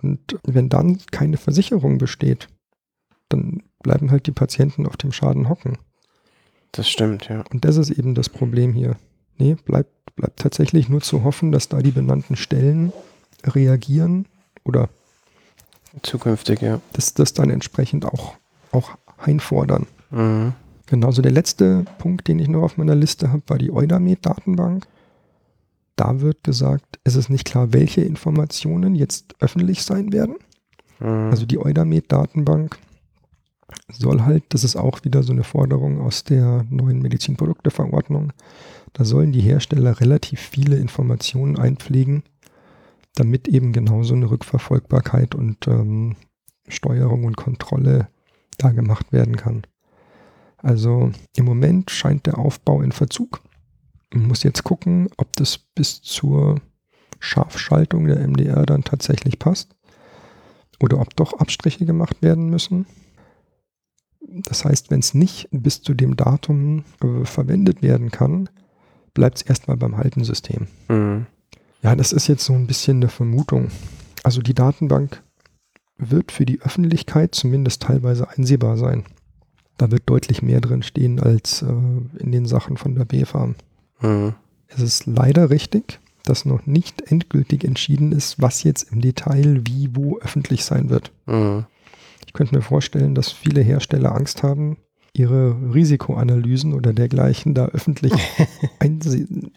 Und wenn dann keine Versicherung besteht, dann bleiben halt die Patienten auf dem Schaden hocken. Das stimmt, ja. Und das ist eben das Problem hier. Nee, bleibt, bleibt tatsächlich nur zu hoffen, dass da die benannten Stellen reagieren oder Zukünftig, ja. dass das dann entsprechend auch, auch einfordern. Mhm. Genauso der letzte Punkt, den ich noch auf meiner Liste habe, war die Eudamed-Datenbank. Da wird gesagt, es ist nicht klar, welche Informationen jetzt öffentlich sein werden. Mhm. Also die Eudamed-Datenbank soll halt, das ist auch wieder so eine Forderung aus der neuen Medizinprodukteverordnung, da sollen die Hersteller relativ viele Informationen einpflegen, damit eben genauso eine Rückverfolgbarkeit und ähm, Steuerung und Kontrolle da gemacht werden kann. Also im Moment scheint der Aufbau in Verzug. Man muss jetzt gucken, ob das bis zur Scharfschaltung der MDR dann tatsächlich passt oder ob doch Abstriche gemacht werden müssen. Das heißt, wenn es nicht bis zu dem Datum äh, verwendet werden kann, bleibt es erstmal beim alten System. Mhm. Ja, das ist jetzt so ein bisschen eine Vermutung. Also die Datenbank wird für die Öffentlichkeit zumindest teilweise einsehbar sein. Da wird deutlich mehr drin stehen als äh, in den Sachen von der BFAM. Mhm. Es ist leider richtig, dass noch nicht endgültig entschieden ist, was jetzt im Detail wie wo öffentlich sein wird. Mhm. Ich könnte mir vorstellen, dass viele Hersteller Angst haben, ihre Risikoanalysen oder dergleichen da öffentlich [LAUGHS] einsehen.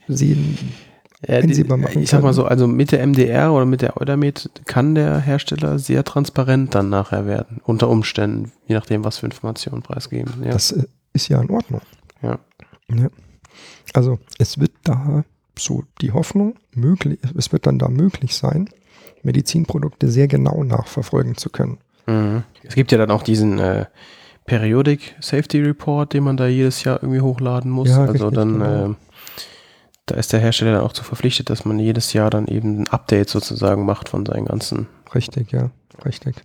Ja, die, machen ich sag mal so, also mit der MDR oder mit der Eudamed kann der Hersteller sehr transparent dann nachher werden. Unter Umständen, je nachdem, was für Informationen preisgeben. Ja. Das äh, ist ja in Ordnung. Ja. Ja. Also es wird da so die Hoffnung möglich, es wird dann da möglich sein, Medizinprodukte sehr genau nachverfolgen zu können. Mhm. Es gibt ja dann auch diesen äh, Periodic Safety Report, den man da jedes Jahr irgendwie hochladen muss. Ja, also richtig, dann, genau. äh, da ist der Hersteller dann auch zu verpflichtet, dass man jedes Jahr dann eben ein Update sozusagen macht von seinen ganzen. Richtig, ja, richtig.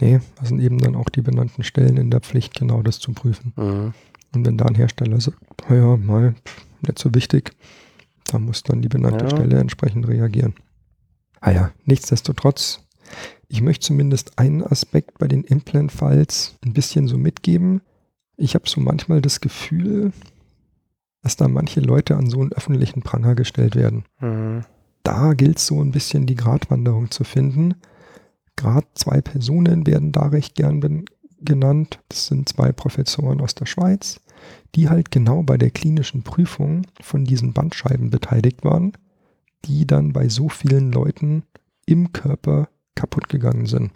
Nee, da sind eben dann auch die benannten Stellen in der Pflicht, genau das zu prüfen. Mhm. Und wenn da ein Hersteller sagt, naja, mal, nicht so wichtig, dann muss dann die benannte Ja. Stelle entsprechend reagieren. Ah ja, nichtsdestotrotz, ich möchte zumindest einen Aspekt bei den Implant-Files ein bisschen so mitgeben. Ich habe so manchmal das Gefühl, dass da manche Leute an so einen öffentlichen Pranger gestellt werden Mhm. da gilt so ein bisschen die Gratwanderung zu finden. Gerade zwei Personen werden da recht gern genannt. Das sind zwei Professoren aus der Schweiz, die halt genau bei der klinischen Prüfung von diesen Bandscheiben beteiligt waren, die dann bei so vielen Leuten im Körper kaputt gegangen sind.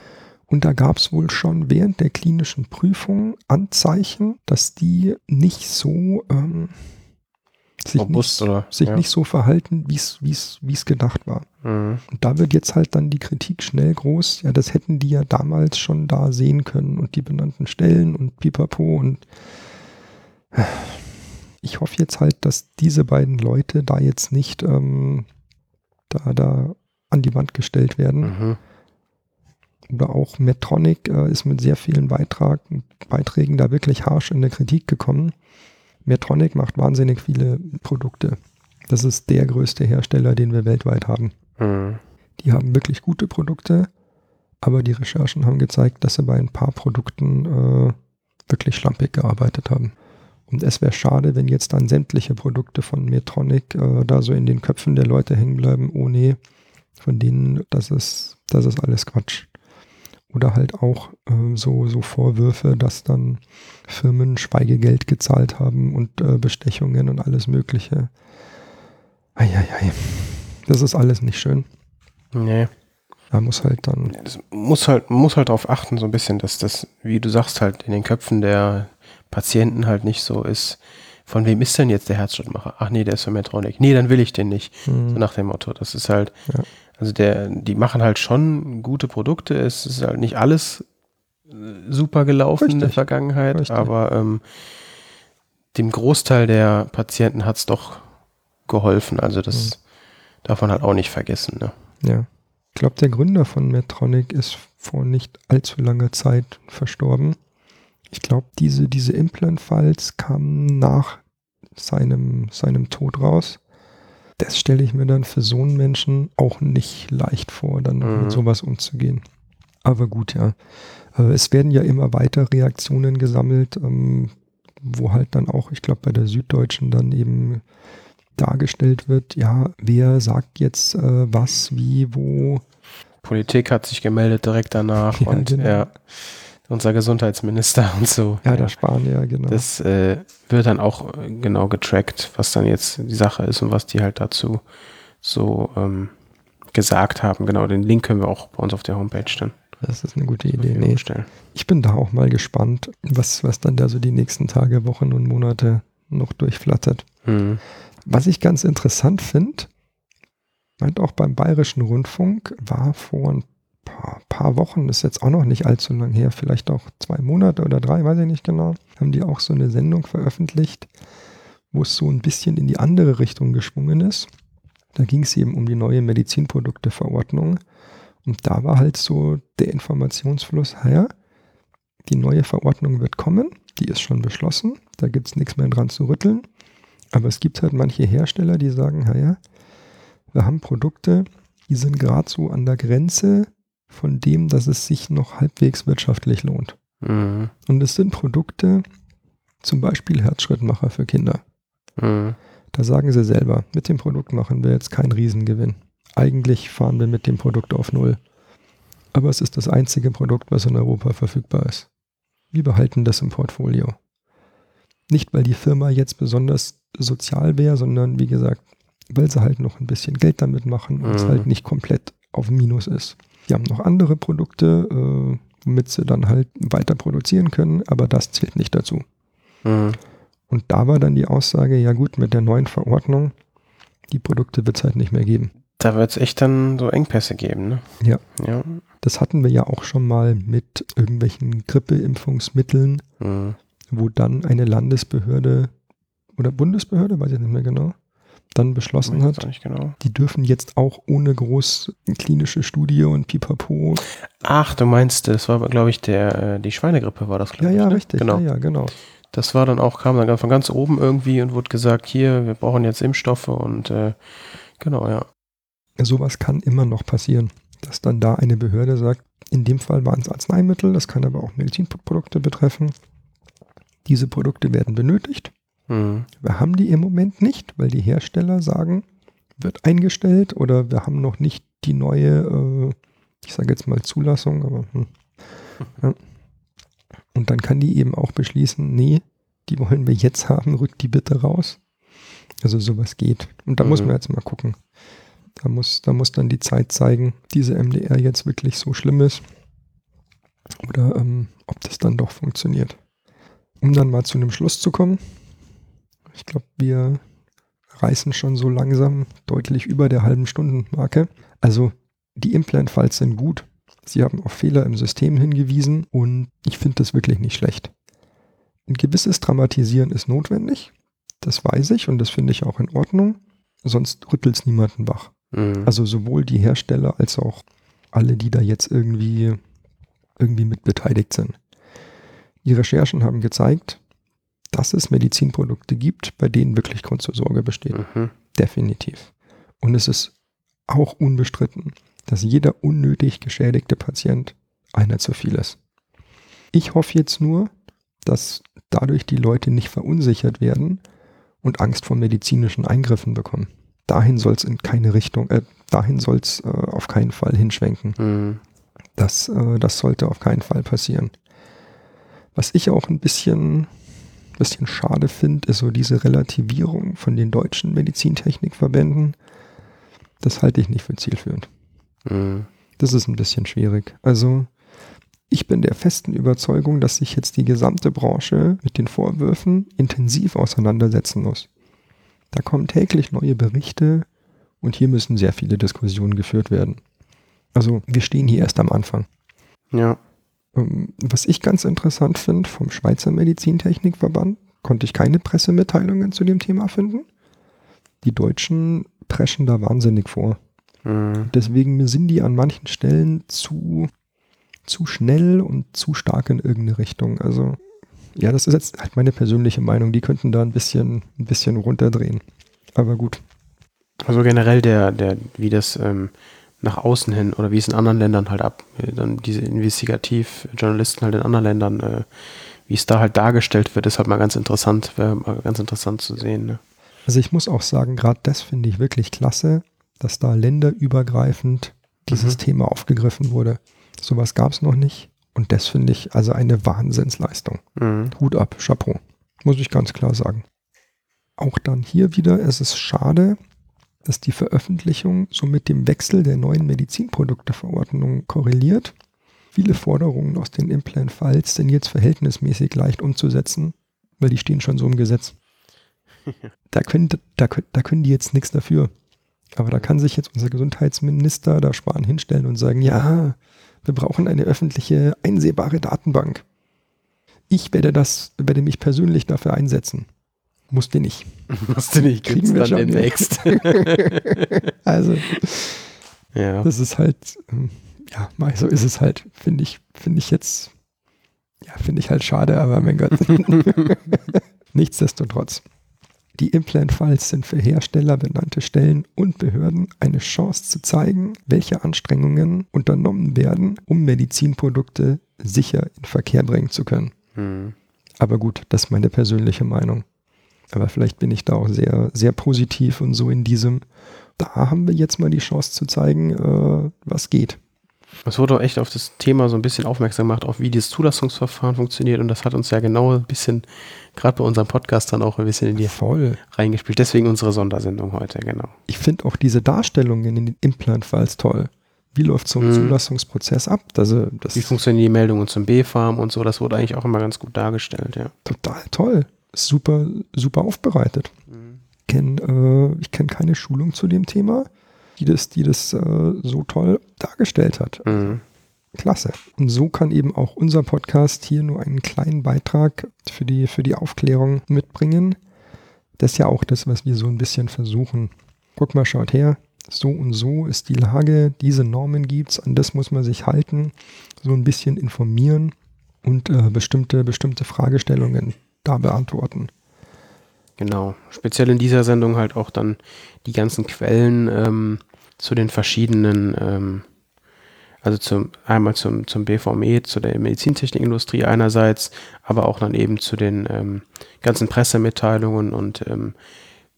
Und da gab es wohl schon während der klinischen Prüfung Anzeichen, dass die nicht so ähm, sich, Robust nicht, oder? sich ja. nicht so verhalten, wie es gedacht war. Mhm. Und da wird jetzt halt dann die Kritik schnell groß. Ja, das hätten die ja damals schon da sehen können und die benannten Stellen und pipapo und ich hoffe jetzt halt, dass diese beiden Leute da jetzt nicht ähm, da, da an die Wand gestellt werden. Mhm. Oder auch Medtronic äh, ist mit sehr vielen Beitrag, Beiträgen da wirklich harsch in der Kritik gekommen. Medtronic macht wahnsinnig viele Produkte. Das ist der größte Hersteller, den wir weltweit haben. Mhm. Die haben wirklich gute Produkte, aber die Recherchen haben gezeigt, dass sie bei ein paar Produkten äh, wirklich schlampig gearbeitet haben. Und es wäre schade, wenn jetzt dann sämtliche Produkte von Medtronic äh, da so in den Köpfen der Leute hängen bleiben, oh nee, von denen, das ist, das ist alles Quatsch. Oder halt auch äh, so, so Vorwürfe, dass dann Firmen Schweigegeld gezahlt haben und äh, Bestechungen und alles Mögliche. Eieiei. Das ist alles nicht schön. Nee. Da muss halt dann. Ja, Das muss halt, man muss halt darauf achten, so ein bisschen, dass das, wie du sagst, halt in den Köpfen der Patienten halt nicht so ist. Von wem ist denn jetzt der Herzschrittmacher? Ach nee, der ist von Medtronic. Nee, dann will ich den nicht. So Hm, nach dem Motto. Das ist halt, Ja. Also der, die machen halt schon gute Produkte. Es ist halt nicht alles äh, super gelaufen in der Richtig. Vergangenheit, Richtig. aber ähm, dem Großteil der Patienten hat es doch geholfen. Also das Hm. darf man halt auch nicht vergessen. Ne? ja. Ich glaube, der Gründer von Medtronic ist vor nicht allzu langer Zeit verstorben. Ich glaube, diese, diese Implant-Files kamen nach seinem, seinem Tod raus. Das stelle ich mir dann für so einen Menschen auch nicht leicht vor, dann Mhm. mit sowas umzugehen. Aber gut, ja. Äh, Es werden ja immer weiter Reaktionen gesammelt, ähm, wo halt dann auch, ich glaube, bei der Süddeutschen dann eben dargestellt wird, ja, wer sagt jetzt äh, was, wie, wo. Politik hat sich gemeldet direkt danach [LAUGHS] Ja, und genau. ja, unser Gesundheitsminister [LAUGHS] und so. Ja, der Spanier, genau. Das äh, wird dann auch äh, genau getrackt, was dann jetzt die Sache ist und was die halt dazu so ähm, gesagt haben. Genau, den Link können wir auch bei uns auf der Homepage dann Das ist eine gute Idee. Nee, ich bin da auch mal gespannt, was, was dann da so die nächsten Tage, Wochen und Monate noch durchflattert. Mhm. Was ich ganz interessant finde, meint auch beim Bayerischen Rundfunk, war vor ein paar, paar Wochen, ist jetzt auch noch nicht allzu lang her, vielleicht auch zwei Monate oder drei, weiß ich nicht genau, haben die auch so eine Sendung veröffentlicht, wo es so ein bisschen in die andere Richtung geschwungen ist. Da ging es eben um die neue Medizinprodukteverordnung. Und da war halt so der Informationsfluss, ja, die neue Verordnung wird kommen, die ist schon beschlossen, da gibt es nichts mehr dran zu rütteln. Aber es gibt halt manche Hersteller, die sagen, naja, wir haben Produkte, die sind gerade so an der Grenze von dem, dass es sich noch halbwegs wirtschaftlich lohnt. Mhm. Und es sind Produkte, zum Beispiel Herzschrittmacher für Kinder. Mhm. Da sagen sie selber, mit dem Produkt machen wir jetzt keinen Riesengewinn. Eigentlich fahren wir mit dem Produkt auf Null. Aber es ist das einzige Produkt, was in Europa verfügbar ist. Wir behalten das im Portfolio. Nicht, weil die Firma jetzt besonders sozial wäre, sondern wie gesagt, weil sie halt noch ein bisschen Geld damit machen und es Mhm. halt nicht komplett auf Minus ist. Die haben noch andere Produkte, äh, womit sie dann halt weiter produzieren können, aber das zählt nicht dazu. Mhm. Und da war dann die Aussage, ja gut, mit der neuen Verordnung, die Produkte wird es halt nicht mehr geben. Da wird es echt dann so Engpässe geben, ne? Ja. Ja. Das hatten wir ja auch schon mal mit irgendwelchen Grippeimpfungsmitteln, Mhm. wo dann eine Landesbehörde oder Bundesbehörde, weiß ich nicht mehr genau, dann beschlossen hat, genau. die dürfen jetzt auch ohne groß klinische Studie und Pipapo. Ach, du meinst, das war, glaube ich, der, äh, die Schweinegrippe war das, Ja, glaube ich. ja, ne? richtig. Genau. Ja, ja, genau. Das war dann auch, kam dann von ganz oben irgendwie und wurde gesagt, hier, wir brauchen jetzt Impfstoffe und äh, genau, ja. Sowas kann immer noch passieren, dass dann da eine Behörde sagt, in dem Fall waren es Arzneimittel, das kann aber auch Medizinprodukte betreffen. Diese Produkte werden benötigt. Mhm. Wir haben die im Moment nicht, weil die Hersteller sagen, wird eingestellt oder wir haben noch nicht die neue, äh, ich sage jetzt mal Zulassung, aber hm. [LAUGHS] ja. Und dann kann die eben auch beschließen, nee, die wollen wir jetzt haben, rückt die bitte raus. Also sowas geht. Und da muss Mhm. man jetzt mal gucken. Da muss, da muss dann die Zeit zeigen, diese MDR jetzt wirklich so schlimm ist. Oder ähm, ob das dann doch funktioniert. Um dann mal zu einem Schluss zu kommen. Ich glaube, wir reißen schon so langsam deutlich über der halben Stundenmarke. Also die Implant-Files sind gut. Sie haben auf Fehler im System hingewiesen und ich finde das wirklich nicht schlecht. Ein gewisses Dramatisieren ist notwendig. Das weiß ich und das finde ich auch in Ordnung. Sonst rüttelt es niemanden wach. Mhm. Also sowohl die Hersteller als auch alle, die da jetzt irgendwie, irgendwie mit beteiligt sind. Die Recherchen haben gezeigt, dass es Medizinprodukte gibt, bei denen wirklich Grund zur Sorge besteht. Mhm. Definitiv. Und es ist auch unbestritten, dass jeder unnötig geschädigte Patient einer zu viel ist. Ich hoffe jetzt nur, dass dadurch die Leute nicht verunsichert werden und Angst vor medizinischen Eingriffen bekommen. Dahin soll es in keine Richtung, äh, dahin soll es äh, auf keinen Fall hinschwenken. Mhm. Das, äh, das sollte auf keinen Fall passieren. Was ich auch ein bisschen, bisschen schade finde, ist so diese Relativierung von den deutschen Medizintechnikverbänden. Das halte ich nicht für zielführend. Mhm. Das ist ein bisschen schwierig. Also ich bin der festen Überzeugung, dass sich jetzt die gesamte Branche mit den Vorwürfen intensiv auseinandersetzen muss. Da kommen täglich neue Berichte und hier müssen sehr viele Diskussionen geführt werden. Also wir stehen hier erst am Anfang. Ja. Ähm, Was ich ganz interessant finde, vom Schweizer Medizintechnikverband konnte ich keine Pressemitteilungen zu dem Thema finden. Die Deutschen preschen da wahnsinnig vor. Mhm. Deswegen sind die an manchen Stellen zu, zu schnell und zu stark in irgendeine Richtung. Also Ja, das ist jetzt halt meine persönliche Meinung. Die könnten da ein bisschen, ein bisschen runterdrehen. Aber gut. Also generell der, der, wie das ähm, nach außen hin oder wie es in anderen Ländern halt ab, äh, dann diese Investigativjournalisten halt in anderen Ländern, äh, wie es da halt dargestellt wird, ist halt mal ganz interessant, wäre mal ganz interessant zu sehen. Ne? Also ich muss auch sagen, gerade das finde ich wirklich klasse, dass da länderübergreifend dieses mhm. Thema aufgegriffen wurde. Sowas gab es noch nicht. Und das finde ich also eine Wahnsinnsleistung. Mhm. Hut ab, Chapeau. Muss ich ganz klar sagen. Auch dann hier wieder, es ist schade, dass die Veröffentlichung so mit dem Wechsel der neuen Medizinprodukteverordnung korreliert. Viele Forderungen aus den Implant-Files sind jetzt verhältnismäßig leicht umzusetzen, weil die stehen schon so im Gesetz. [LAUGHS] Da können, da, da können die jetzt nichts dafür. Aber da kann sich jetzt unser Gesundheitsminister da Spahn hinstellen und sagen, ja, wir brauchen eine öffentliche einsehbare Datenbank. Ich werde das, werde mich persönlich dafür einsetzen. Musste nicht. [LAUGHS] Musste nicht, kriegen wir dann demnächst. [LAUGHS] also, ja. das ist halt, ähm, ja, so ist es halt, finde ich, finde ich jetzt, ja, finde ich halt schade, aber mein Gott. [LAUGHS] Nichtsdestotrotz. Die Implant-Files sind für Hersteller, benannte Stellen und Behörden eine Chance zu zeigen, welche Anstrengungen unternommen werden, um Medizinprodukte sicher in Verkehr bringen zu können. Mhm. Aber gut, das ist meine persönliche Meinung. Aber vielleicht bin ich da auch sehr, sehr positiv und so in diesem, da haben wir jetzt mal die Chance zu zeigen, äh, was geht. Es wurde auch echt auf das Thema so ein bisschen aufmerksam gemacht, auch wie das Zulassungsverfahren funktioniert. Und das hat uns ja genau ein bisschen, gerade bei unserem Podcast dann auch ein bisschen in die Voll. reingespielt. Deswegen unsere Sondersendung heute, genau. Ich finde auch diese Darstellungen in den Implant-Files toll. Wie läuft so ein mhm. Zulassungsprozess ab? Also, wie funktionieren die Meldungen zum B-Farm und so? Das wurde eigentlich auch immer ganz gut dargestellt, ja. Total toll. Super, super aufbereitet. Mhm. Kenn, äh, ich kenne keine Schulung zu dem Thema die das, die das äh, so toll dargestellt hat. Mhm. Klasse. Und so kann eben auch unser Podcast hier nur einen kleinen Beitrag für die, für die Aufklärung mitbringen. Das ist ja auch das, was wir so ein bisschen versuchen. Guck mal, schaut her, so und so ist die Lage, diese Normen gibt es, an das muss man sich halten, so ein bisschen informieren und äh, bestimmte, bestimmte Fragestellungen da beantworten. Genau, speziell in dieser Sendung halt auch dann die ganzen Quellen ähm, zu den verschiedenen, ähm, also zum, einmal zum, zum BVME, zu der Medizintechnikindustrie einerseits, aber auch dann eben zu den ähm, ganzen Pressemitteilungen und ähm,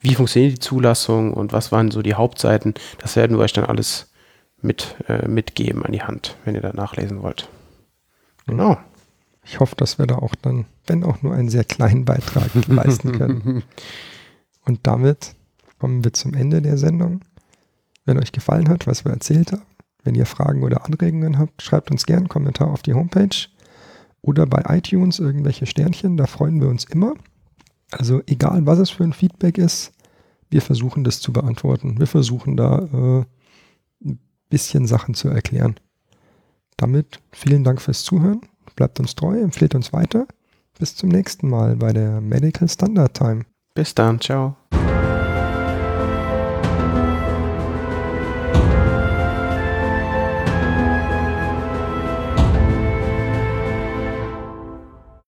wie funktioniert die Zulassung und was waren so die Hauptseiten. Das werden wir euch dann alles mit, äh, mitgeben an die Hand, wenn ihr da nachlesen wollt. Genau. Ich hoffe, dass wir da auch dann, wenn auch nur einen sehr kleinen Beitrag [LAUGHS] leisten können. Und damit kommen wir zum Ende der Sendung. Wenn euch gefallen hat, was wir erzählt haben, wenn ihr Fragen oder Anregungen habt, schreibt uns gerne einen Kommentar auf die Homepage oder bei iTunes irgendwelche Sternchen, da freuen wir uns immer. Also egal, was es für ein Feedback ist, wir versuchen das zu beantworten. Wir versuchen da äh, ein bisschen Sachen zu erklären. Damit vielen Dank fürs Zuhören Bleibt uns treu, empfehlt uns weiter. Bis zum nächsten Mal bei der Medical Standard Time. Bis dann, ciao.